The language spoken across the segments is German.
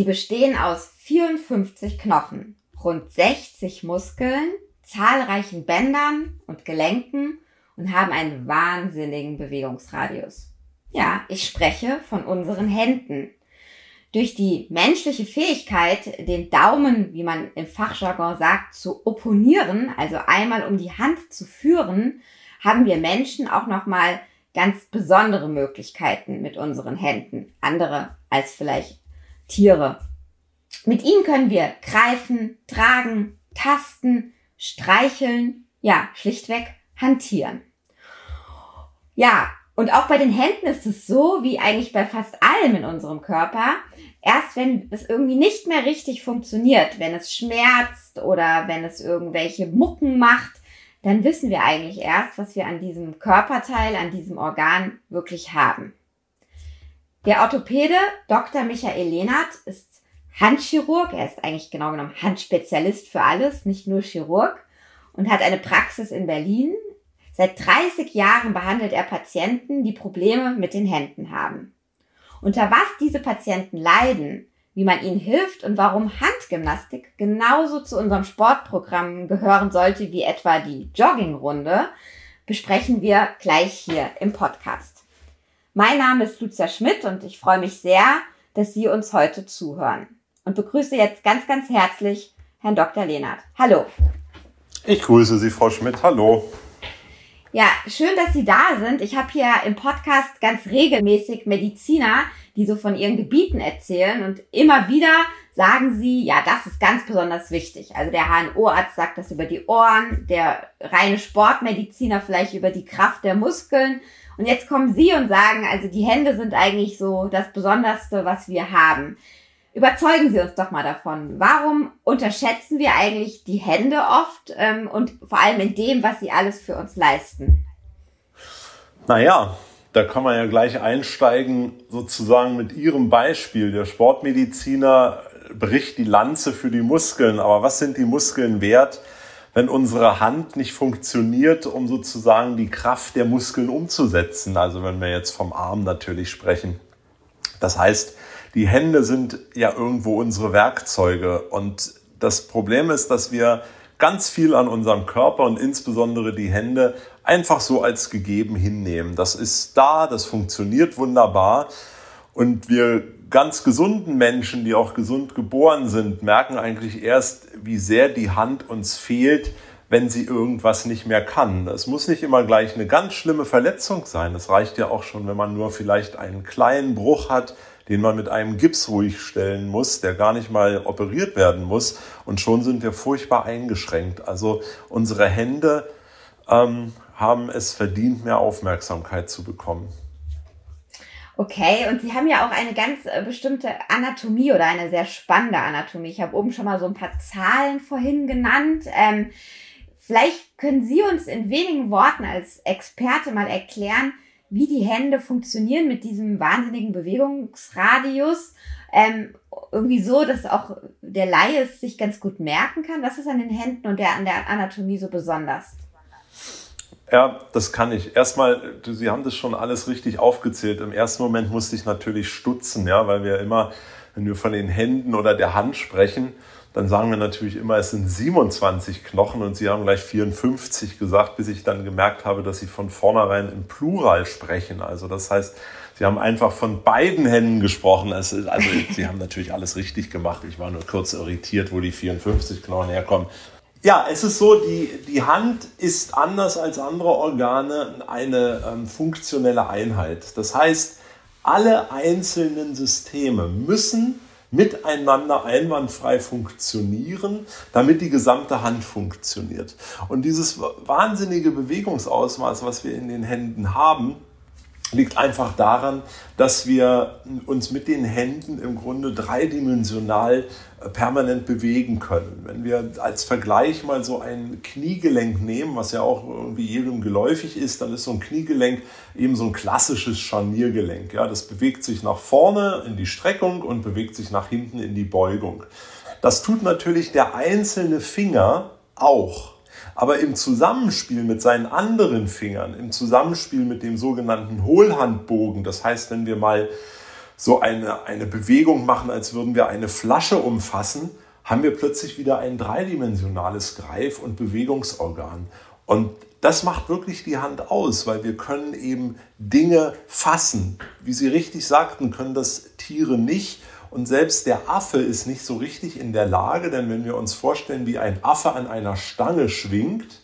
Sie bestehen aus 54 Knochen, rund 60 Muskeln, zahlreichen Bändern und Gelenken und haben einen wahnsinnigen Bewegungsradius. Ja, ich spreche von unseren Händen. Durch die menschliche Fähigkeit, den Daumen, wie man im Fachjargon sagt, zu opponieren, also einmal um die Hand zu führen, haben wir Menschen auch nochmal ganz besondere Möglichkeiten mit unseren Händen. Andere als vielleicht Tiere. Mit ihnen können wir greifen, tragen, tasten, streicheln, ja, schlichtweg hantieren. Ja, und auch bei den Händen ist es so, wie eigentlich bei fast allem in unserem Körper. Erst wenn es irgendwie nicht mehr richtig funktioniert, wenn es schmerzt oder wenn es irgendwelche Mucken macht, dann wissen wir eigentlich erst, was wir an diesem Körperteil, an diesem Organ wirklich haben. Der Orthopäde Dr. Michael Lehnert ist Handchirurg. Er ist eigentlich genau genommen Handspezialist für alles, nicht nur Chirurg und hat eine Praxis in Berlin. Seit 30 Jahren behandelt er Patienten, die Probleme mit den Händen haben. Unter was diese Patienten leiden, wie man ihnen hilft und warum Handgymnastik genauso zu unserem Sportprogramm gehören sollte wie etwa die Joggingrunde, besprechen wir gleich hier im Podcast. Mein Name ist Lucia Schmidt und ich freue mich sehr, dass Sie uns heute zuhören und begrüße jetzt ganz, ganz herzlich Herrn Dr. Lehnert. Hallo. Ich grüße Sie, Frau Schmidt. Hallo. Ja, schön, dass Sie da sind. Ich habe hier im Podcast ganz regelmäßig Mediziner, die so von ihren Gebieten erzählen und immer wieder sagen sie, ja, das ist ganz besonders wichtig. Also der HNO-Arzt sagt das über die Ohren, der reine Sportmediziner vielleicht über die Kraft der Muskeln. Und jetzt kommen Sie und sagen, also die Hände sind eigentlich so das Besonderste, was wir haben. Überzeugen Sie uns doch mal davon. Warum unterschätzen wir eigentlich die Hände oft ähm, und vor allem in dem, was sie alles für uns leisten? Naja, da kann man ja gleich einsteigen, sozusagen mit Ihrem Beispiel. Der Sportmediziner bricht die Lanze für die Muskeln, aber was sind die Muskeln wert, wenn unsere Hand nicht funktioniert, um sozusagen die Kraft der Muskeln umzusetzen? Also wenn wir jetzt vom Arm natürlich sprechen. Das heißt, die Hände sind ja irgendwo unsere Werkzeuge. Und das Problem ist, dass wir ganz viel an unserem Körper und insbesondere die Hände einfach so als gegeben hinnehmen. Das ist da, das funktioniert wunderbar. Und wir ganz gesunden Menschen, die auch gesund geboren sind, merken eigentlich erst, wie sehr die Hand uns fehlt, wenn sie irgendwas nicht mehr kann. Es muss nicht immer gleich eine ganz schlimme Verletzung sein. Es reicht ja auch schon, wenn man nur vielleicht einen kleinen Bruch hat, den man mit einem Gips ruhig stellen muss, der gar nicht mal operiert werden muss. Und schon sind wir furchtbar eingeschränkt. Also unsere Hände ähm, haben es verdient, mehr Aufmerksamkeit zu bekommen. Okay, und Sie haben ja auch eine ganz äh, bestimmte Anatomie oder eine sehr spannende Anatomie. Ich habe oben schon mal so ein paar Zahlen vorhin genannt. Ähm, vielleicht können Sie uns in wenigen Worten als Experte mal erklären, wie die Hände funktionieren mit diesem wahnsinnigen Bewegungsradius. Ähm, irgendwie so, dass auch der Laie es sich ganz gut merken kann. Was ist an den Händen und der, an der Anatomie so besonders? Ja, das kann ich. Erstmal, Sie haben das schon alles richtig aufgezählt. Im ersten Moment musste ich natürlich stutzen, ja, weil wir immer, wenn wir von den Händen oder der Hand sprechen, dann sagen wir natürlich immer, es sind 27 Knochen und Sie haben gleich 54 gesagt, bis ich dann gemerkt habe, dass Sie von vornherein im Plural sprechen. Also das heißt, Sie haben einfach von beiden Händen gesprochen. Also, also Sie haben natürlich alles richtig gemacht. Ich war nur kurz irritiert, wo die 54 Knochen herkommen. Ja, es ist so, die, die Hand ist anders als andere Organe eine ähm, funktionelle Einheit. Das heißt, alle einzelnen Systeme müssen miteinander einwandfrei funktionieren, damit die gesamte Hand funktioniert. Und dieses wahnsinnige Bewegungsausmaß, was wir in den Händen haben, liegt einfach daran, dass wir uns mit den Händen im Grunde dreidimensional äh, permanent bewegen können. Wenn wir als Vergleich mal so ein Kniegelenk nehmen, was ja auch irgendwie jedem geläufig ist, dann ist so ein Kniegelenk eben so ein klassisches Scharniergelenk. Ja, das bewegt sich nach vorne in die Streckung und bewegt sich nach hinten in die Beugung. Das tut natürlich der einzelne Finger auch. Aber im Zusammenspiel mit seinen anderen Fingern, im Zusammenspiel mit dem sogenannten Hohlhandbogen, das heißt, wenn wir mal so eine, eine Bewegung machen, als würden wir eine Flasche umfassen, haben wir plötzlich wieder ein dreidimensionales Greif- und Bewegungsorgan. Und das macht wirklich die Hand aus, weil wir können eben Dinge fassen. Wie Sie richtig sagten, können das Tiere nicht. Und selbst der Affe ist nicht so richtig in der Lage, denn wenn wir uns vorstellen, wie ein Affe an einer Stange schwingt,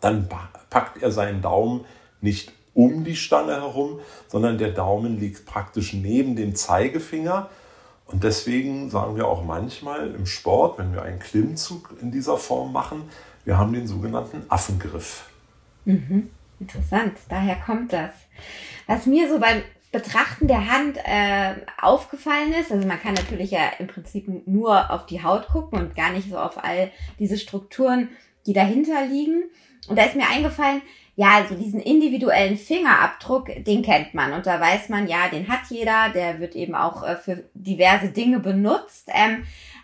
dann packt er seinen Daumen nicht um die Stange herum, sondern der Daumen liegt praktisch neben dem Zeigefinger. Und deswegen sagen wir auch manchmal im Sport, wenn wir einen Klimmzug in dieser Form machen, wir haben den sogenannten Affengriff. Mhm. Interessant, daher kommt das. Was mir so beim Betrachten der Hand äh, aufgefallen ist, also man kann natürlich ja im Prinzip nur auf die Haut gucken und gar nicht so auf all diese Strukturen, die dahinter liegen. Und da ist mir eingefallen, ja, also diesen individuellen Fingerabdruck, den kennt man. Und da weiß man, ja, den hat jeder, der wird eben auch äh, für diverse Dinge benutzt. Ähm,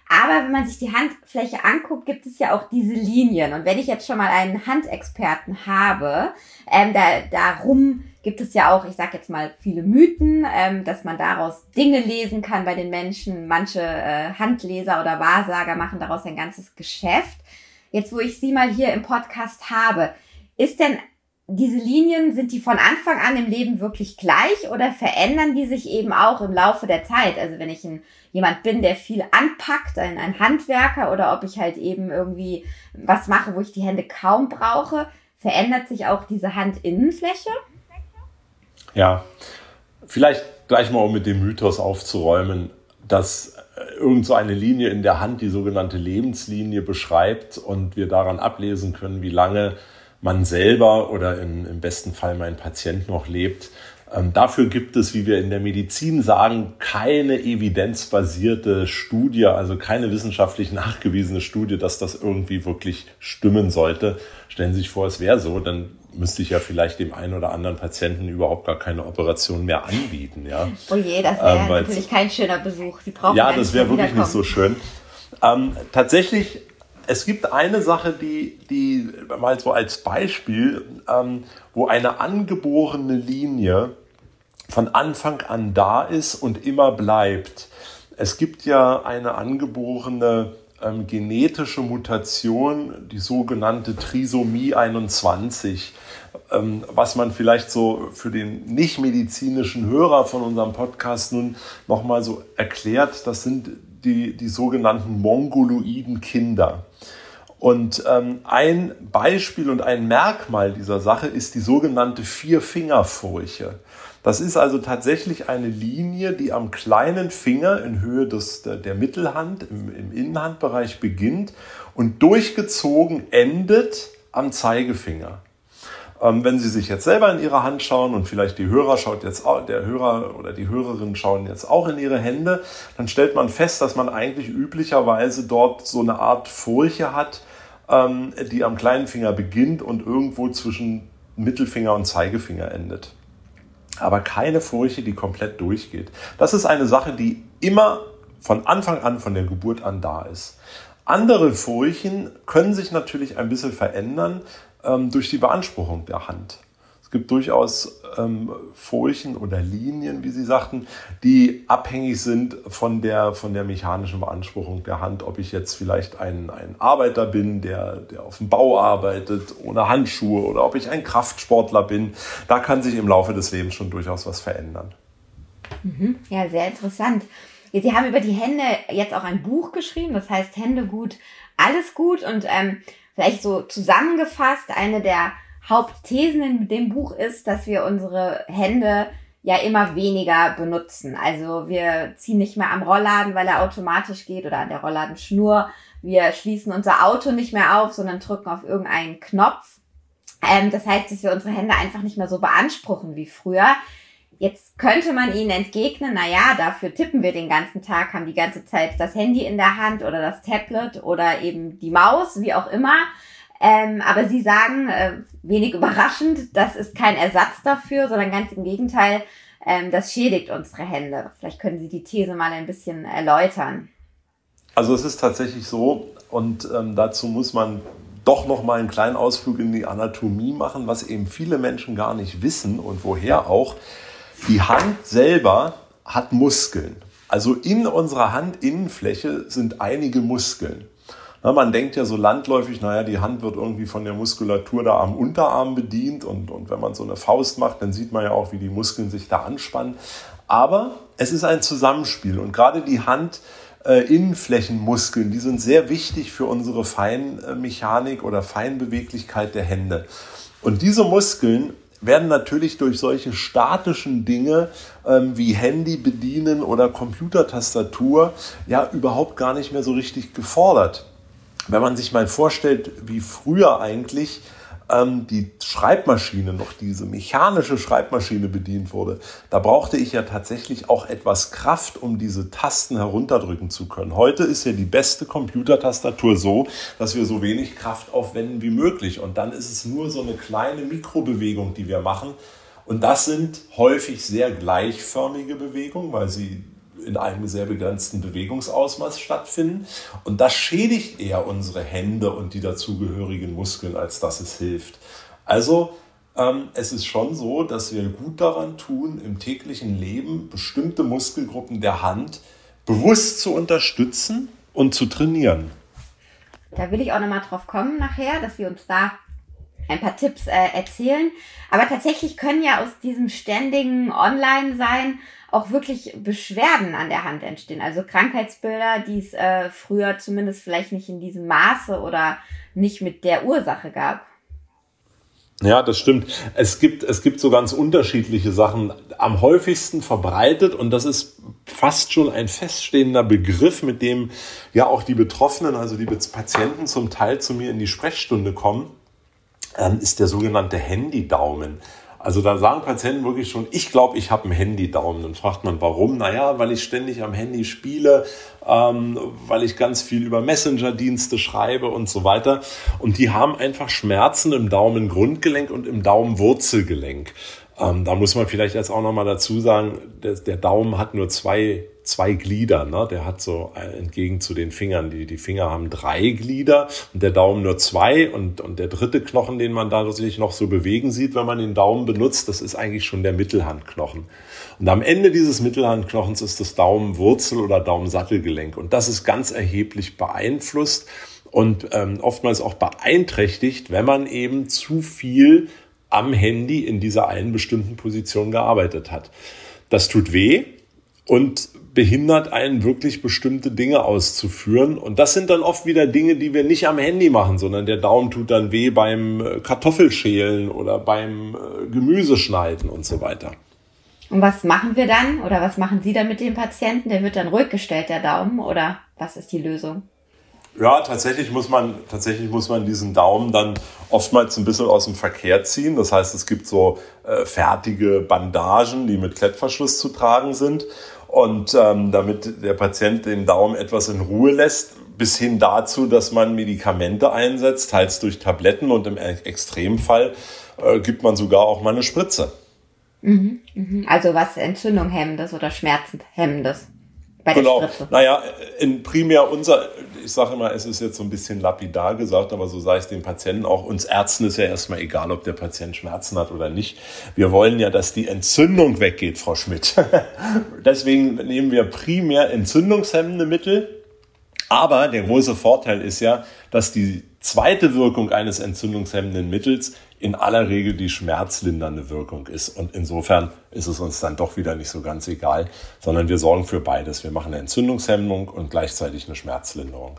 aber wenn man sich die Handfläche anguckt, gibt es ja auch diese Linien. Und wenn ich jetzt schon mal einen Handexperten habe, ähm, da, darum gibt es ja auch, ich sag jetzt mal, viele Mythen, ähm, dass man daraus Dinge lesen kann bei den Menschen. Manche äh, Handleser oder Wahrsager machen daraus ein ganzes Geschäft. Jetzt, wo ich Sie mal hier im Podcast habe, ist denn diese Linien, sind die von Anfang an im Leben wirklich gleich oder verändern die sich eben auch im Laufe der Zeit? Also wenn ich ein, jemand bin, der viel anpackt, ein, ein Handwerker oder ob ich halt eben irgendwie was mache, wo ich die Hände kaum brauche, verändert sich auch diese Handinnenfläche? Ja, vielleicht gleich mal, um mit dem Mythos aufzuräumen, dass äh, irgend so eine Linie in der Hand die sogenannte Lebenslinie beschreibt und wir daran ablesen können, wie lange man selber oder in, im besten Fall mein Patient noch lebt. Ähm, dafür gibt es, wie wir in der Medizin sagen, keine evidenzbasierte Studie, also keine wissenschaftlich nachgewiesene Studie, dass das irgendwie wirklich stimmen sollte. Stellen Sie sich vor, es wäre so, dann müsste ich ja vielleicht dem einen oder anderen Patienten überhaupt gar keine Operation mehr anbieten. Ja? Oh je, das wäre ähm, natürlich kein schöner Besuch. Sie brauchen ja, das wäre wirklich nicht so schön. Ähm, tatsächlich es gibt eine Sache, die, die mal so als Beispiel, ähm, wo eine angeborene Linie von Anfang an da ist und immer bleibt. Es gibt ja eine angeborene ähm, genetische Mutation, die sogenannte Trisomie 21, ähm, was man vielleicht so für den nicht-medizinischen Hörer von unserem Podcast nun nochmal so erklärt. Das sind die, die sogenannten mongoloiden Kinder. Und ähm, ein Beispiel und ein Merkmal dieser Sache ist die sogenannte Vierfingerfurche. Das ist also tatsächlich eine Linie, die am kleinen Finger in Höhe des, der, Mittelhand im, im Innenhandbereich beginnt und durchgezogen endet am Zeigefinger. Ähm, wenn Sie sich jetzt selber in Ihre Hand schauen und vielleicht die Hörer schaut jetzt der Hörer oder die Hörerin schauen jetzt auch in ihre Hände, dann stellt man fest, dass man eigentlich üblicherweise dort so eine Art Furche hat, ähm, die am kleinen Finger beginnt und irgendwo zwischen Mittelfinger und Zeigefinger endet. Aber keine Furche, die komplett durchgeht. Das ist eine Sache, die immer von Anfang an, von der Geburt an da ist. Andere Furchen können sich natürlich ein bisschen verändern, ähm, durch die Beanspruchung der Hand. Gibt durchaus ähm, Furchen oder Linien, wie Sie sagten, die abhängig sind von der, von der mechanischen Beanspruchung der Hand. Ob ich jetzt vielleicht ein, ein Arbeiter bin, der, der auf dem Bau arbeitet, ohne Handschuhe, oder ob ich ein Kraftsportler bin. Da kann sich im Laufe des Lebens schon durchaus was verändern. Mhm. Ja, sehr interessant. Sie haben über die Hände jetzt auch ein Buch geschrieben, das heißt Hände gut, alles gut. Und ähm, vielleicht so zusammengefasst, eine der Hauptthesen in dem Buch ist, dass wir unsere Hände ja immer weniger benutzen. Also wir ziehen nicht mehr am Rollladen, weil er automatisch geht oder an der Rollladenschnur. Wir schließen unser Auto nicht mehr auf, sondern drücken auf irgendeinen Knopf. Ähm, das heißt, dass wir unsere Hände einfach nicht mehr so beanspruchen wie früher. Jetzt könnte man ihnen entgegnen, na ja, dafür tippen wir den ganzen Tag, haben die ganze Zeit das Handy in der Hand oder das Tablet oder eben die Maus, wie auch immer. Ähm, aber sie sagen, äh, wenig überraschend, das ist kein Ersatz dafür, sondern ganz im Gegenteil, ähm, das schädigt unsere Hände. Vielleicht können Sie die These mal ein bisschen erläutern. Also es ist tatsächlich so und ähm, dazu muss man doch noch mal einen kleinen Ausflug in die Anatomie machen, was eben viele Menschen gar nicht wissen und woher auch. Die Hand selber hat Muskeln. Also in unserer Handinnenfläche sind einige Muskeln. Na, man denkt ja so landläufig, naja, die Hand wird irgendwie von der Muskulatur da am Unterarm bedient und, und wenn man so eine Faust macht, dann sieht man ja auch, wie die Muskeln sich da anspannen. Aber es ist ein Zusammenspiel und gerade die Hand äh, Innenflächenmuskeln, die sind sehr wichtig für unsere Feinmechanik oder Feinbeweglichkeit der Hände. Und diese Muskeln werden natürlich durch solche statischen Dinge ähm, wie Handy bedienen oder Computertastatur ja überhaupt gar nicht mehr so richtig gefordert. Wenn man sich mal vorstellt, wie früher eigentlich ähm, die Schreibmaschine, noch diese mechanische Schreibmaschine bedient wurde, da brauchte ich ja tatsächlich auch etwas Kraft, um diese Tasten herunterdrücken zu können. Heute ist ja die beste Computertastatur so, dass wir so wenig Kraft aufwenden wie möglich. Und dann ist es nur so eine kleine Mikrobewegung, die wir machen. Und das sind häufig sehr gleichförmige Bewegungen, weil sie in einem sehr begrenzten Bewegungsausmaß stattfinden. Und das schädigt eher unsere Hände und die dazugehörigen Muskeln, als dass es hilft. Also ähm, es ist schon so, dass wir gut daran tun, im täglichen Leben bestimmte Muskelgruppen der Hand bewusst zu unterstützen und zu trainieren. Da will ich auch nochmal drauf kommen nachher, dass Sie uns da ein paar Tipps äh, erzählen. Aber tatsächlich können ja aus diesem ständigen Online-Sein auch wirklich Beschwerden an der Hand entstehen. Also Krankheitsbilder, die es äh, früher zumindest vielleicht nicht in diesem Maße oder nicht mit der Ursache gab. Ja, das stimmt. Es gibt, es gibt so ganz unterschiedliche Sachen. Am häufigsten verbreitet, und das ist fast schon ein feststehender Begriff, mit dem ja auch die Betroffenen, also die Patienten zum Teil zu mir in die Sprechstunde kommen, ähm, ist der sogenannte Handydaumen. Also da sagen Patienten wirklich schon, ich glaube, ich habe einen Handy-Daumen. Dann fragt man, warum? Naja, weil ich ständig am Handy spiele, ähm, weil ich ganz viel über Messenger-Dienste schreibe und so weiter. Und die haben einfach Schmerzen im Daumengrundgelenk und im Daumenwurzelgelenk. Ähm, da muss man vielleicht jetzt auch nochmal dazu sagen, der, der Daumen hat nur zwei zwei Glieder. Ne? Der hat so äh, entgegen zu den Fingern, die, die Finger haben drei Glieder und der Daumen nur zwei. Und, und der dritte Knochen, den man da sich noch so bewegen sieht, wenn man den Daumen benutzt, das ist eigentlich schon der Mittelhandknochen. Und am Ende dieses Mittelhandknochens ist das Daumenwurzel oder Daumensattelgelenk. Und das ist ganz erheblich beeinflusst und ähm, oftmals auch beeinträchtigt, wenn man eben zu viel am Handy in dieser einen bestimmten Position gearbeitet hat. Das tut weh und behindert einen wirklich bestimmte Dinge auszuführen. Und das sind dann oft wieder Dinge, die wir nicht am Handy machen, sondern der Daumen tut dann weh beim äh, Kartoffelschälen oder beim äh, Gemüseschneiden und so weiter. Und was machen wir dann oder was machen Sie dann mit dem Patienten? Der wird dann ruhig gestellt, der Daumen, oder was ist die Lösung? Ja, tatsächlich muss man, tatsächlich muss man diesen Daumen dann oftmals ein bisschen aus dem Verkehr ziehen. Das heißt, es gibt so äh, fertige Bandagen, die mit Klettverschluss zu tragen sind. Und ähm, damit der Patient den Daumen etwas in Ruhe lässt, bis hin dazu, dass man Medikamente einsetzt, teils durch Tabletten und im Extremfall äh, gibt man sogar auch mal eine Spritze. Mhm, mhm. Also was Entzündung hemmendes oder Schmerzen hemmendes bei genau. Naja, in primär unser, ich sage immer, es ist jetzt so ein bisschen lapidar gesagt, aber so sei es den Patienten auch. Uns Ärzten ist ja erstmal egal, ob der Patient Schmerzen hat oder nicht. Wir wollen ja, dass die Entzündung weggeht, Frau Schmidt. Deswegen nehmen wir primär entzündungshemmende Mittel. Aber der große Vorteil ist ja, dass die zweite Wirkung eines entzündungshemmenden Mittels in aller Regel die schmerzlindernde Wirkung ist. Und insofern ist es uns dann doch wieder nicht so ganz egal, sondern wir sorgen für beides. Wir machen eine Entzündungshemmung und gleichzeitig eine Schmerzlinderung.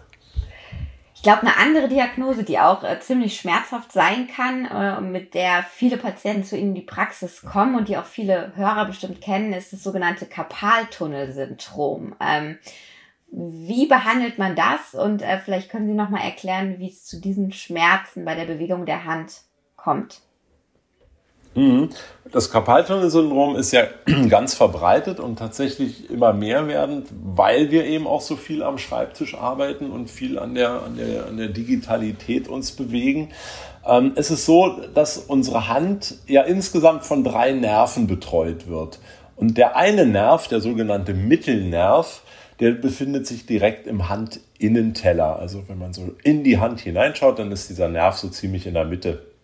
Ich glaube, eine andere Diagnose, die auch äh, ziemlich schmerzhaft sein kann, äh, mit der viele Patienten zu Ihnen in die Praxis kommen und die auch viele Hörer bestimmt kennen, ist das sogenannte Karpaltunnelsyndrom. Ähm, wie behandelt man das? Und äh, vielleicht können Sie noch mal erklären, wie es zu diesen Schmerzen bei der Bewegung der Hand kommt. Mhm. Das Karpaltunnelsyndrom ist ja ganz verbreitet und tatsächlich immer mehr werdend, weil wir eben auch so viel am Schreibtisch arbeiten und viel an der, an der, an der Digitalität uns bewegen. Ähm, es ist so, dass unsere Hand ja insgesamt von drei Nerven betreut wird. Und der eine Nerv, der sogenannte Mittelnerv, der befindet sich direkt im Handinnenteller. Also wenn man so in die Hand hineinschaut, dann ist dieser Nerv so ziemlich in der Mitte.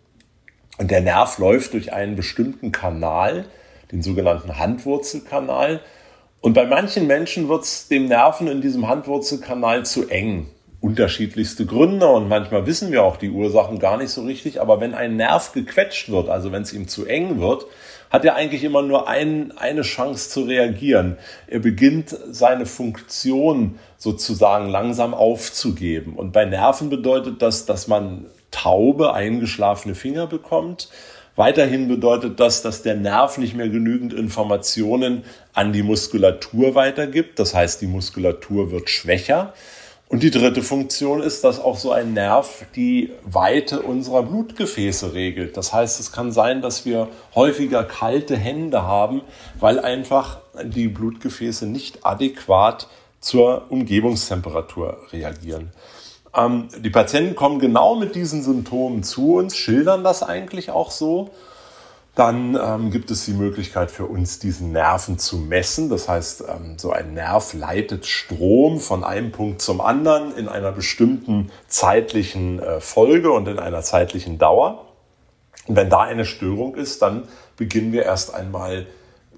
Und der Nerv läuft durch einen bestimmten Kanal, den sogenannten Handwurzelkanal. Und bei manchen Menschen wird es dem Nerven in diesem Handwurzelkanal zu eng. Unterschiedlichste Gründe und manchmal wissen wir auch die Ursachen gar nicht so richtig. Aber wenn ein Nerv gequetscht wird, also wenn es ihm zu eng wird, hat er eigentlich immer nur ein, eine Chance zu reagieren. Er beginnt seine Funktion sozusagen langsam aufzugeben. Und bei Nerven bedeutet das, dass man taube, eingeschlafene Finger bekommt. Weiterhin bedeutet das, dass der Nerv nicht mehr genügend Informationen an die Muskulatur weitergibt. Das heißt, die Muskulatur wird schwächer. Und die dritte Funktion ist, dass auch so ein Nerv die Weite unserer Blutgefäße regelt. Das heißt, es kann sein, dass wir häufiger kalte Hände haben, weil einfach die Blutgefäße nicht adäquat zur Umgebungstemperatur reagieren. Ähm, die Patienten kommen genau mit diesen Symptomen zu uns, schildern das eigentlich auch so. Dann ähm, gibt es die Möglichkeit für uns, diesen Nerven zu messen. Das heißt, ähm, so ein Nerv leitet Strom von einem Punkt zum anderen in einer bestimmten zeitlichen äh, Folge und in einer zeitlichen Dauer. Und wenn da eine Störung ist, dann beginnen wir erst einmal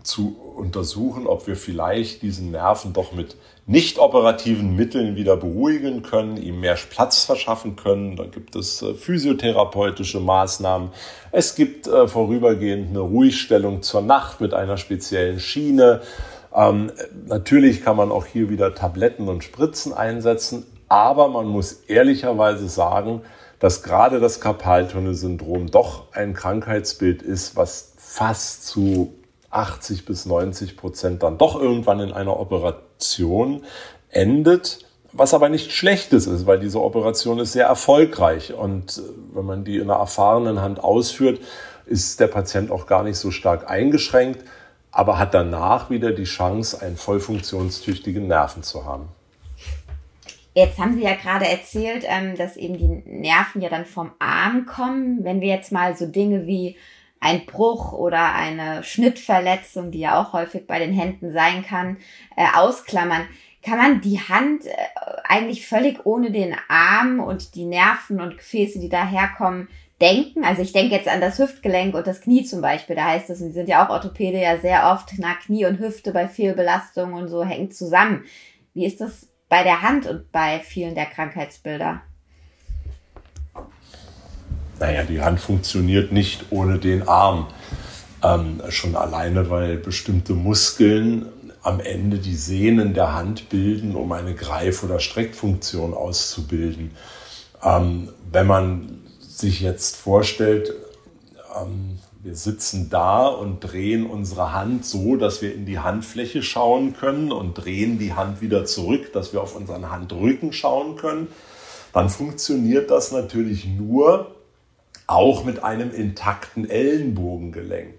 zu untersuchen, ob wir vielleicht diesen Nerven doch mit nicht operativen Mitteln wieder beruhigen können, ihm mehr Platz verschaffen können. Da gibt es äh, physiotherapeutische Maßnahmen. Es gibt äh, vorübergehend eine Ruhigstellung zur Nacht mit einer speziellen Schiene. Ähm, natürlich kann man auch hier wieder Tabletten und Spritzen einsetzen, aber man muss ehrlicherweise sagen, dass gerade das Karpaltunnelsyndrom doch ein Krankheitsbild ist, was fast zu 80 bis 90 Prozent dann doch irgendwann in einer Operation endet, was aber nicht Schlechtes ist, weil diese Operation ist sehr erfolgreich und äh, wenn man die in einer erfahrenen Hand ausführt, ist der Patient auch gar nicht so stark eingeschränkt, aber hat danach wieder die Chance, einen voll funktionstüchtigen Nerven zu haben. Jetzt haben Sie ja gerade erzählt, ähm, dass eben die Nerven ja dann vom Arm kommen. Wenn wir jetzt mal so Dinge wie ein Bruch oder eine Schnittverletzung, die ja auch häufig bei den Händen sein kann, äh, ausklammern, kann man die Hand äh, eigentlich völlig ohne den Arm und die Nerven und Gefäße, die daherkommen, denken. Also ich denke jetzt an das Hüftgelenk und das Knie zum Beispiel. Da heißt es, und die sind ja auch Orthopäde ja sehr oft, na, Knie und Hüfte bei Fehlbelastung und so hängt zusammen. Wie ist das bei der Hand und bei vielen der Krankheitsbilder? Naja, die Hand funktioniert nicht ohne den Arm. Ähm, schon alleine, weil bestimmte Muskeln am Ende die Sehnen der Hand bilden, um eine Greif- oder Streckfunktion auszubilden. Ähm, wenn man sich jetzt vorstellt, ähm, wir sitzen da und drehen unsere Hand so, dass wir in die Handfläche schauen können und drehen die Hand wieder zurück, dass wir auf unseren Handrücken schauen können, dann funktioniert das natürlich nur, auch mit einem intakten Ellenbogengelenk.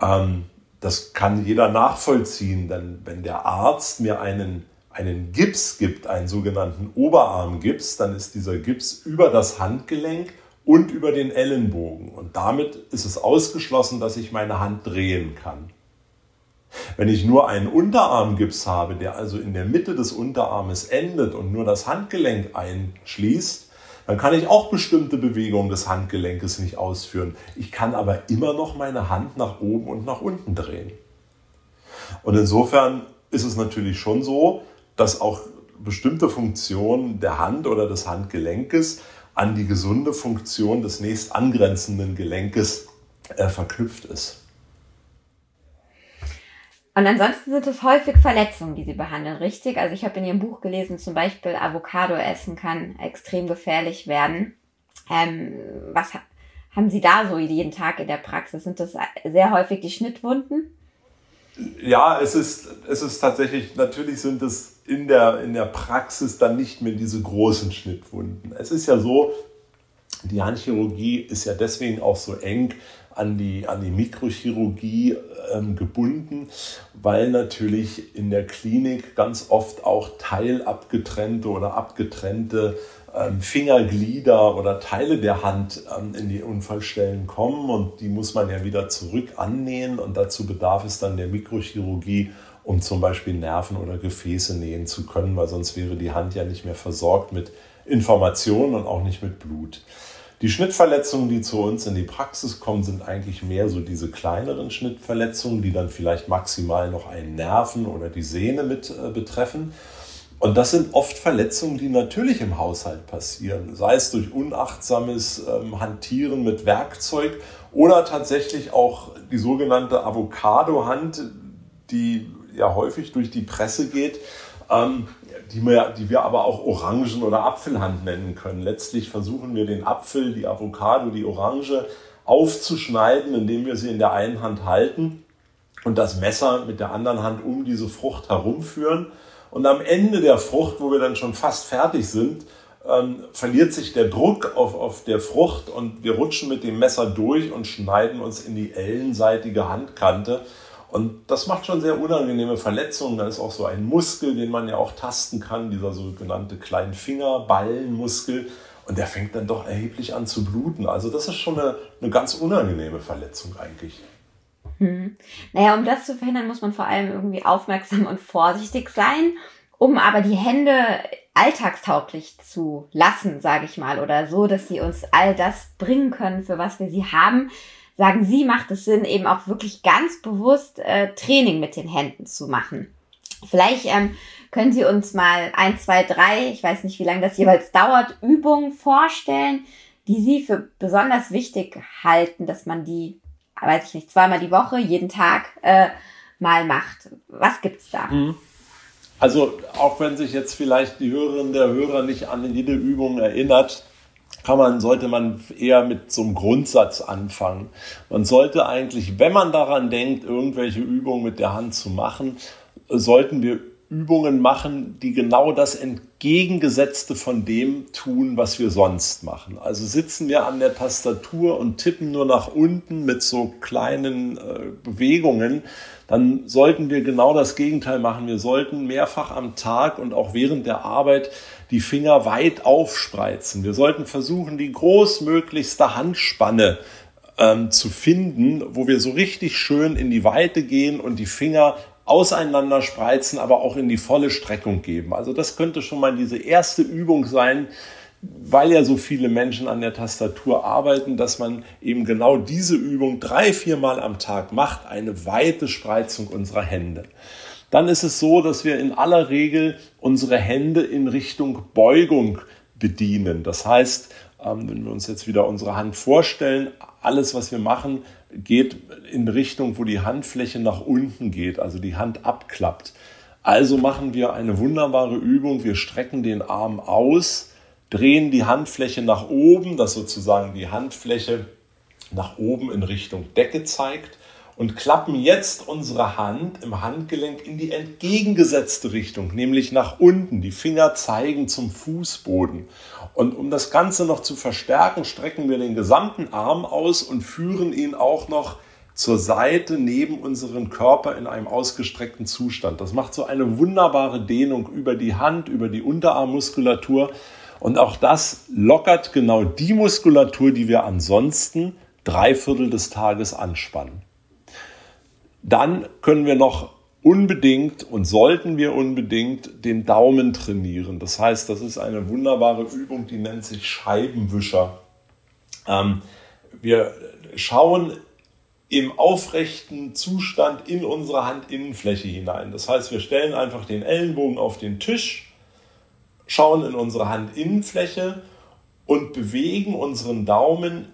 Ähm, das kann jeder nachvollziehen, denn wenn der Arzt mir einen, einen Gips gibt, einen sogenannten Oberarmgips, dann ist dieser Gips über das Handgelenk und über den Ellenbogen. Und damit ist es ausgeschlossen, dass ich meine Hand drehen kann. Wenn ich nur einen Unterarmgips habe, der also in der Mitte des Unterarmes endet und nur das Handgelenk einschließt, dann kann ich auch bestimmte Bewegungen des Handgelenkes nicht ausführen. Ich kann aber immer noch meine Hand nach oben und nach unten drehen. Und insofern ist es natürlich schon so, dass auch bestimmte Funktionen der Hand oder des Handgelenkes an die gesunde Funktion des nächst angrenzenden Gelenkes äh, verknüpft ist. Und ansonsten sind es häufig Verletzungen, die sie behandeln, richtig? Also ich habe in ihrem Buch gelesen, zum Beispiel Avocado essen kann extrem gefährlich werden. Ähm, was haben Sie da so jeden Tag in der Praxis? Sind das sehr häufig die Schnittwunden? Ja, es ist, es ist tatsächlich, natürlich sind es in der, in der Praxis dann nicht mehr diese großen Schnittwunden. Es ist ja so, die Handchirurgie ist ja deswegen auch so eng an die, an die Mikrochirurgie ähm, gebunden, weil natürlich in der Klinik ganz oft auch teilabgetrennte oder abgetrennte ähm, Fingerglieder oder Teile der Hand ähm, in die Unfallstellen kommen und die muss man ja wieder zurück annähen und dazu bedarf es dann der Mikrochirurgie, um zum Beispiel Nerven oder Gefäße nähen zu können, weil sonst wäre die Hand ja nicht mehr versorgt mit Informationen und auch nicht mit Blut. Die Schnittverletzungen, die zu uns in die Praxis kommen, sind eigentlich mehr so diese kleineren Schnittverletzungen, die dann vielleicht maximal noch einen Nerven oder die Sehne mit äh, betreffen. Und das sind oft Verletzungen, die natürlich im Haushalt passieren, sei es durch unachtsames ähm, Hantieren mit Werkzeug oder tatsächlich auch die sogenannte Avocado-Hand, die ja häufig durch die Presse geht, ähm, die, wir, die wir aber auch Orangen- oder Apfelhand nennen können. Letztlich versuchen wir den Apfel, die Avocado, die Orange aufzuschneiden, indem wir sie in der einen Hand halten und das Messer mit der anderen Hand um diese Frucht herumführen und am Ende der Frucht, wo wir dann schon fast fertig sind, ähm, verliert sich der Druck auf, auf der Frucht und wir rutschen mit dem Messer durch und schneiden uns in die ellenseitige Handkante. Und das macht schon sehr unangenehme Verletzungen. Da ist auch so ein Muskel, den man ja auch tasten kann, dieser sogenannte Kleinfingerballenmuskel. Und der fängt dann doch erheblich an zu bluten. Also das ist schon eine, eine ganz unangenehme Verletzung eigentlich. Hm. Naja, um das zu verhindern, muss man vor allem irgendwie aufmerksam und vorsichtig sein, um aber die Hände alltagstauglich zu lassen, sage ich mal, oder so, dass sie uns all das bringen können, für was wir sie haben. Sagen Sie, macht es Sinn, eben auch wirklich ganz bewusst äh, Training mit den Händen zu machen. Vielleicht ähm, können Sie uns mal ein, zwei, drei, ich weiß nicht, wie lange das jeweils dauert, Übungen vorstellen, die Sie für besonders wichtig halten, dass man die weiß ich nicht, zweimal die Woche, jeden Tag äh, mal macht. Was gibt's da? Mhm. Also auch wenn sich jetzt vielleicht die Hörerin der Hörer nicht an jede Übung erinnert, kann man, sollte man eher mit so einem Grundsatz anfangen. Man sollte eigentlich, wenn man daran denkt, irgendwelche Übungen mit der Hand zu machen, sollten wir Übungen machen, die genau das entgegengesetzte von dem tun, was wir sonst machen. Also sitzen wir an der Tastatur und tippen nur nach unten mit so kleinen äh, Bewegungen, dann sollten wir genau das Gegenteil machen. Wir sollten mehrfach am Tag und auch während der Arbeit die Finger weit aufspreizen. Wir sollten versuchen, die großmöglichste Handspanne ähm, zu finden, wo wir so richtig schön in die Weite gehen und die Finger auseinander spreizen, aber auch in die volle Streckung geben. Also das könnte schon mal diese erste Übung sein, weil ja so viele Menschen an der Tastatur arbeiten, dass man eben genau diese Übung drei, viermal am Tag macht, eine weite Spreizung unserer Hände. Dann ist es so, dass wir in aller Regel unsere Hände in Richtung Beugung bedienen. Das heißt, ähm, wenn wir uns jetzt wieder unsere Hand vorstellen, alles, was wir machen, geht in Richtung, wo die Handfläche nach unten geht, also die Hand abklappt. Also machen wir eine wunderbare Übung. Wir strecken den Arm aus, drehen die Handfläche nach oben, dass sozusagen die Handfläche nach oben in Richtung Decke zeigt und klappen jetzt unsere Hand im Handgelenk in die entgegengesetzte Richtung, nämlich nach unten. Die Finger zeigen zum Fußboden. Und um das Ganze noch zu verstärken, strecken wir den gesamten Arm aus und führen ihn auch noch zur Seite neben unseren Körper in einem ausgestreckten Zustand. Das macht so eine wunderbare Dehnung über die Hand, über die Unterarmmuskulatur. Und auch das lockert genau die Muskulatur, die wir ansonsten drei Viertel des Tages anspannen. Dann können wir noch unbedingt und sollten wir unbedingt den Daumen trainieren. Das heißt, das ist eine wunderbare Übung, die nennt sich Scheibenwischer. Ähm, wir schauen im aufrechten Zustand in unsere Handinnenfläche hinein. Das heißt, wir stellen einfach den Ellenbogen auf den Tisch, schauen in unsere Handinnenfläche und bewegen unseren Daumen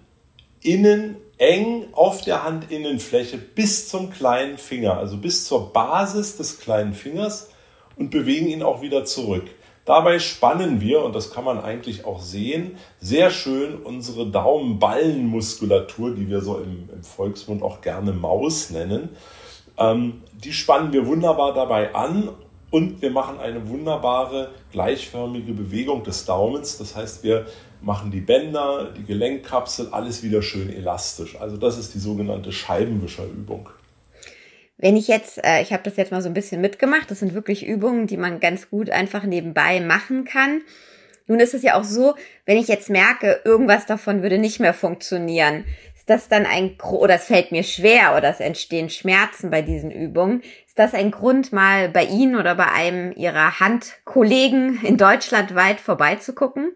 innen eng auf der Handinnenfläche bis zum kleinen Finger, also bis zur Basis des kleinen Fingers und bewegen ihn auch wieder zurück. Dabei spannen wir, und das kann man eigentlich auch sehen, sehr schön unsere Daumenballenmuskulatur, die wir so im, im Volksmund auch gerne Maus nennen. Ähm, die spannen wir wunderbar dabei an und wir machen eine wunderbare gleichförmige Bewegung des Daumens. Das heißt, wir machen die Bänder, die Gelenkkapsel, alles wieder schön elastisch. Also das ist die sogenannte Scheibenwischerübung. Wenn ich jetzt, äh, ich habe das jetzt mal so ein bisschen mitgemacht, das sind wirklich Übungen, die man ganz gut einfach nebenbei machen kann. Nun ist es ja auch so, wenn ich jetzt merke, irgendwas davon würde nicht mehr funktionieren, ist das dann ein, oder es fällt mir schwer oder es entstehen Schmerzen bei diesen Übungen, ist das ein Grund, mal bei Ihnen oder bei einem Ihrer Handkollegen in Deutschland weit vorbeizugucken?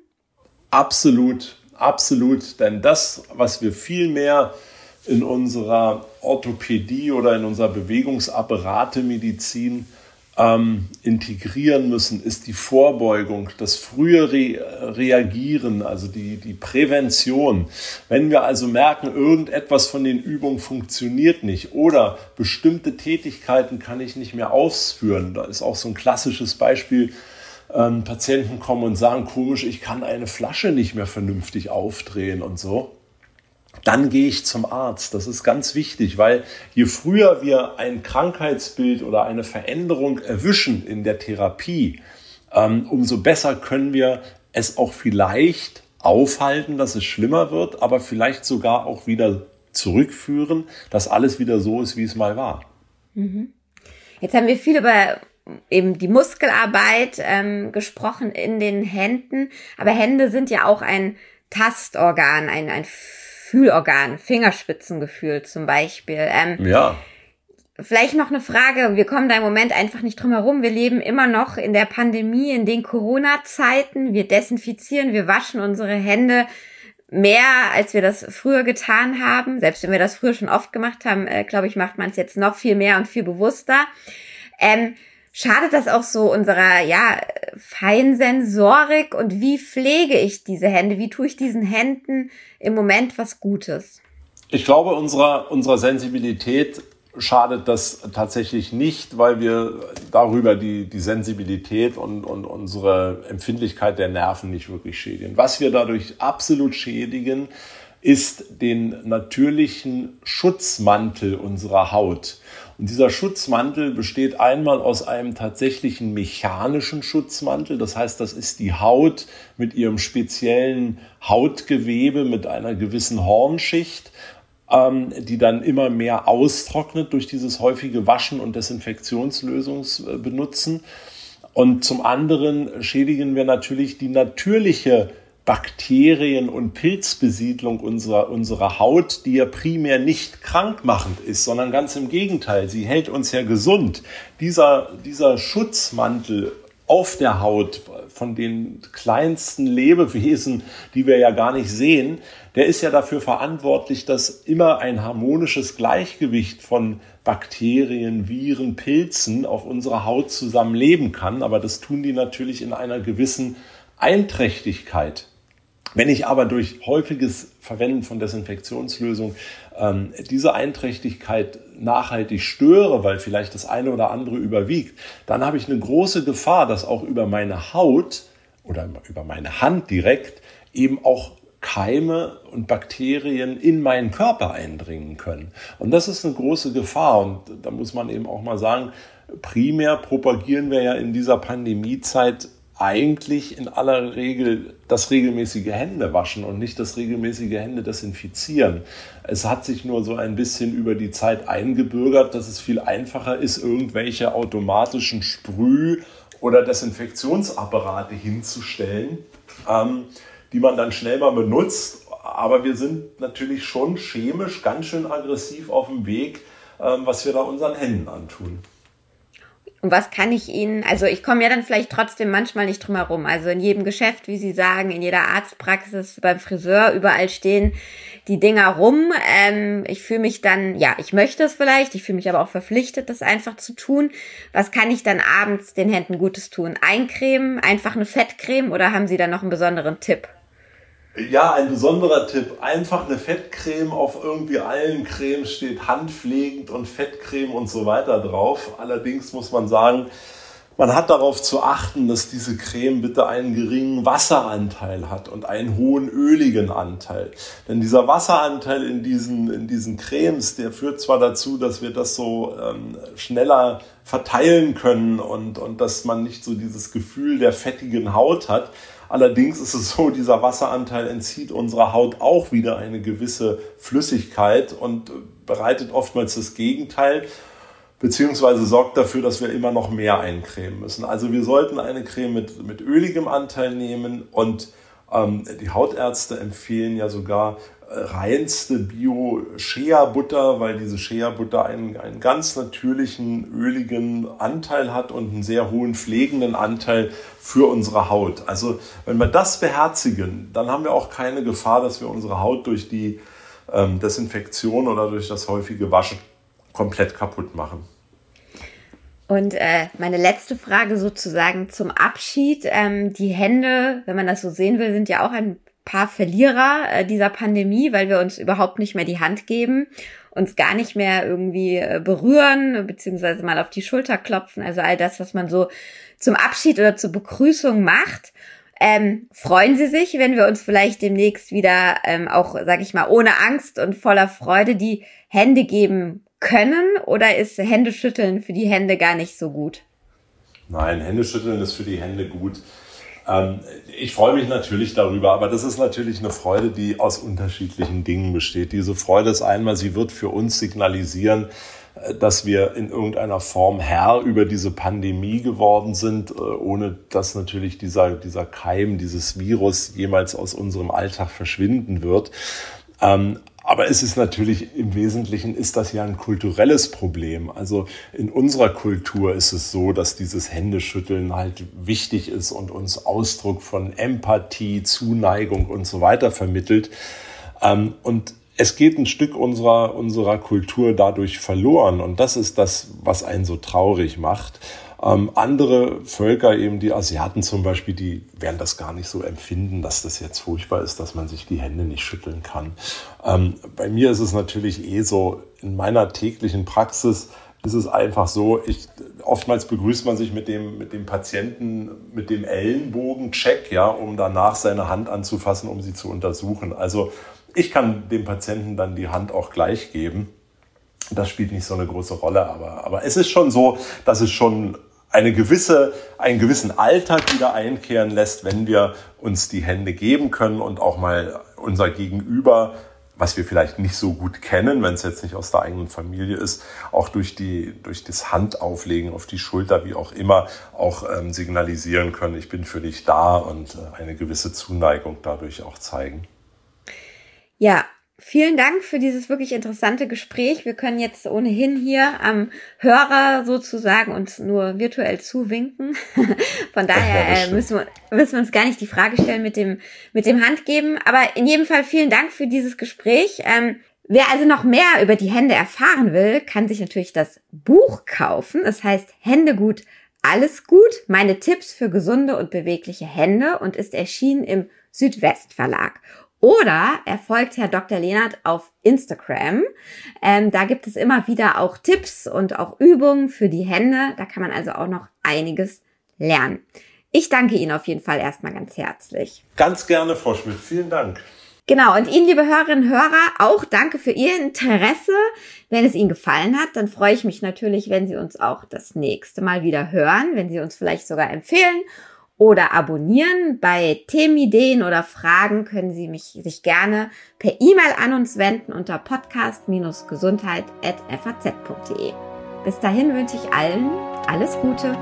Absolut, absolut. Denn das, was wir viel mehr in unserer Orthopädie oder in unserer Bewegungsapparatemedizin ähm, integrieren müssen, ist die Vorbeugung, das frühe Re Reagieren, also die, die Prävention. Wenn wir also merken, irgendetwas von den Übungen funktioniert nicht oder bestimmte Tätigkeiten kann ich nicht mehr ausführen, da ist auch so ein klassisches Beispiel, ähm, Patienten kommen und sagen, komisch, ich kann eine Flasche nicht mehr vernünftig aufdrehen und so dann gehe ich zum Arzt. Das ist ganz wichtig, weil je früher wir ein Krankheitsbild oder eine Veränderung erwischen in der Therapie, ähm, umso besser können wir es auch vielleicht aufhalten, dass es schlimmer wird, aber vielleicht sogar auch wieder zurückführen, dass alles wieder so ist, wie es mal war. Mhm. Jetzt haben wir viel über eben die Muskelarbeit ähm, gesprochen in den Händen, aber Hände sind ja auch ein Tastorgan, ein, ein Fühlorgan, Fingerspitzengefühl zum Beispiel. Ähm, ja. Vielleicht noch eine Frage. Wir kommen da im Moment einfach nicht drum herum. Wir leben immer noch in der Pandemie, in den Corona-Zeiten. Wir desinfizieren, wir waschen unsere Hände mehr, als wir das früher getan haben. Selbst wenn wir das früher schon oft gemacht haben, äh, glaube ich, macht man es jetzt noch viel mehr und viel bewusster. Ähm, schadet das auch so unserer, ja, Feinsensorik und wie pflege ich diese Hände? Wie tue ich diesen Händen im Moment was Gutes? Ich glaube, unserer, unserer Sensibilität schadet das tatsächlich nicht, weil wir darüber die, die Sensibilität und, und unsere Empfindlichkeit der Nerven nicht wirklich schädigen. Was wir dadurch absolut schädigen, ist den natürlichen Schutzmantel unserer Haut. Und dieser Schutzmantel besteht einmal aus einem tatsächlichen mechanischen Schutzmantel. Das heißt, das ist die Haut mit ihrem speziellen Hautgewebe, mit einer gewissen Hornschicht, ähm, die dann immer mehr austrocknet durch dieses häufige Waschen und Desinfektionslösungsbenutzen. Und zum anderen schädigen wir natürlich die natürliche Bakterien- und Pilzbesiedlung unserer, unserer Haut, die ja primär nicht krankmachend ist, sondern ganz im Gegenteil, sie hält uns ja gesund. Dieser, dieser Schutzmantel auf der Haut von den kleinsten Lebewesen, die wir ja gar nicht sehen, der ist ja dafür verantwortlich, dass immer ein harmonisches Gleichgewicht von Bakterien, Viren, Pilzen auf unserer Haut zusammenleben kann. Aber das tun die natürlich in einer gewissen Einträchtigkeit. Wenn ich aber durch häufiges Verwenden von Desinfektionslösungen ähm, diese Einträchtigkeit nachhaltig störe, weil vielleicht das eine oder andere überwiegt, dann habe ich eine große Gefahr, dass auch über meine Haut oder über meine Hand direkt eben auch Keime und Bakterien in meinen Körper eindringen können. Und das ist eine große Gefahr. Und da muss man eben auch mal sagen, primär propagieren wir ja in dieser Pandemiezeit eigentlich in aller Regel das regelmäßige Händewaschen und nicht das regelmäßige Hände desinfizieren. Es hat sich nur so ein bisschen über die Zeit eingebürgert, dass es viel einfacher ist, irgendwelche automatischen Sprüh- oder Desinfektionsapparate hinzustellen, ähm, die man dann schnell mal benutzt. Aber wir sind natürlich schon chemisch ganz schön aggressiv auf dem Weg, ähm, was wir da unseren Händen antun. Und was kann ich Ihnen, also ich komme ja dann vielleicht trotzdem manchmal nicht drum herum. Also in jedem Geschäft, wie Sie sagen, in jeder Arztpraxis, beim Friseur, überall stehen die Dinger rum. Ähm, ich fühle mich dann, ja, ich möchte es vielleicht, ich fühle mich aber auch verpflichtet, das einfach zu tun. Was kann ich dann abends den Händen Gutes tun? Eincremen, einfach eine Fettcreme oder haben Sie da noch einen besonderen Tipp? Ja, ein besonderer Tipp. Einfach eine Fettcreme. Auf irgendwie allen Cremes steht handpflegend und Fettcreme und so weiter drauf. Allerdings muss man sagen, man hat darauf zu achten, dass diese Creme bitte einen geringen Wasseranteil hat und einen hohen öligen Anteil. Denn dieser Wasseranteil in diesen, in diesen Cremes, der führt zwar dazu, dass wir das so ähm, schneller verteilen können und, und dass man nicht so dieses Gefühl der fettigen Haut hat. Allerdings ist es so, dieser Wasseranteil entzieht unserer Haut auch wieder eine gewisse Flüssigkeit und bereitet oftmals das Gegenteil beziehungsweise sorgt dafür, dass wir immer noch mehr eincremen müssen. Also wir sollten eine Creme mit, mit öligem Anteil nehmen und die Hautärzte empfehlen ja sogar äh, reinste Bio-Shea-Butter, weil diese Shea-Butter einen, einen ganz natürlichen, öligen Anteil hat und einen sehr hohen pflegenden Anteil für unsere Haut. Also wenn wir das beherzigen, dann haben wir auch keine Gefahr, dass wir unsere Haut durch die ähm, Desinfektion oder durch das häufige Waschen komplett kaputt machen. Und äh, meine letzte Frage sozusagen zum Abschied. Ähm, die Hände, wenn man das so sehen will, sind ja auch ein paar Verlierer äh, dieser Pandemie, weil wir uns überhaupt nicht mehr die Hand geben, uns gar nicht mehr irgendwie äh, berühren, beziehungsweise mal auf die Schulter klopfen. Also all das, was man so zum Abschied oder zur Begrüßung macht. Ähm, freuen Sie sich, wenn wir uns vielleicht demnächst wieder ähm, auch, sag ich mal, ohne Angst und voller Freude die Hände geben können oder ist Händeschütteln für die Hände gar nicht so gut? Nein, Händeschütteln ist für die Hände gut. Ähm, ich freue mich natürlich darüber, aber das ist natürlich eine Freude, die aus unterschiedlichen Dingen besteht. Diese Freude ist einmal, sie wird für uns signalisieren, äh, dass wir in irgendeiner Form Herr über diese Pandemie geworden sind, äh, ohne dass natürlich dieser, dieser Keim, dieses Virus jemals aus unserem Alltag verschwinden wird. Ähm, aber es ist natürlich im Wesentlichen ist das ja ein kulturelles Problem. Also in unserer Kultur ist es so, dass dieses Händeschütteln halt wichtig ist und uns Ausdruck von Empathie, Zuneigung und so weiter vermittelt. Ähm, und es geht ein Stück unserer, unserer Kultur dadurch verloren. Und das ist das, was einen so traurig macht. Ähm, andere Völker, eben die Asiaten zum Beispiel, die werden das gar nicht so empfinden, dass das jetzt furchtbar ist, dass man sich die Hände nicht schütteln kann. Ähm, bei mir ist es natürlich eh so, in meiner täglichen Praxis ist es einfach so, ich, oftmals begrüßt man sich mit dem, mit dem Patienten mit dem Ellenbogen-Check, ja, um danach seine Hand anzufassen, um sie zu untersuchen. Also ich kann dem Patienten dann die Hand auch gleich geben. Das spielt nicht so eine große Rolle, aber, aber es ist schon so, dass es schon eine gewisse, einen gewissen Alltag wieder einkehren lässt, wenn wir uns die Hände geben können und auch mal unser Gegenüber, was wir vielleicht nicht so gut kennen, wenn es jetzt nicht aus der eigenen Familie ist, auch durch die, durch das Handauflegen auf die Schulter, wie auch immer, auch ähm, signalisieren können, ich bin für dich da und äh, eine gewisse Zuneigung dadurch auch zeigen. Ja, Vielen Dank für dieses wirklich interessante Gespräch. Wir können jetzt ohnehin hier am Hörer sozusagen uns nur virtuell zuwinken. Von daher äh, müssen, wir, müssen wir uns gar nicht die Frage stellen mit dem, mit dem Handgeben. Aber in jedem Fall vielen Dank für dieses Gespräch. Ähm, wer also noch mehr über die Hände erfahren will, kann sich natürlich das Buch kaufen. Es heißt Hände gut, alles gut. Meine Tipps für gesunde und bewegliche Hände und ist erschienen im Südwestverlag. Oder er folgt Herr Dr. Lehnert auf Instagram. Ähm, da gibt es immer wieder auch Tipps und auch Übungen für die Hände. Da kann man also auch noch einiges lernen. Ich danke Ihnen auf jeden Fall erstmal ganz herzlich. Ganz gerne, Frau Schmidt. Vielen Dank. Genau, und Ihnen, liebe Hörerinnen und Hörer, auch danke für Ihr Interesse. Wenn es Ihnen gefallen hat, dann freue ich mich natürlich, wenn Sie uns auch das nächste Mal wieder hören, wenn Sie uns vielleicht sogar empfehlen oder abonnieren. Bei Themenideen oder Fragen können Sie mich sich gerne per E-Mail an uns wenden unter podcast-gesundheit.faz.de. Bis dahin wünsche ich allen alles Gute.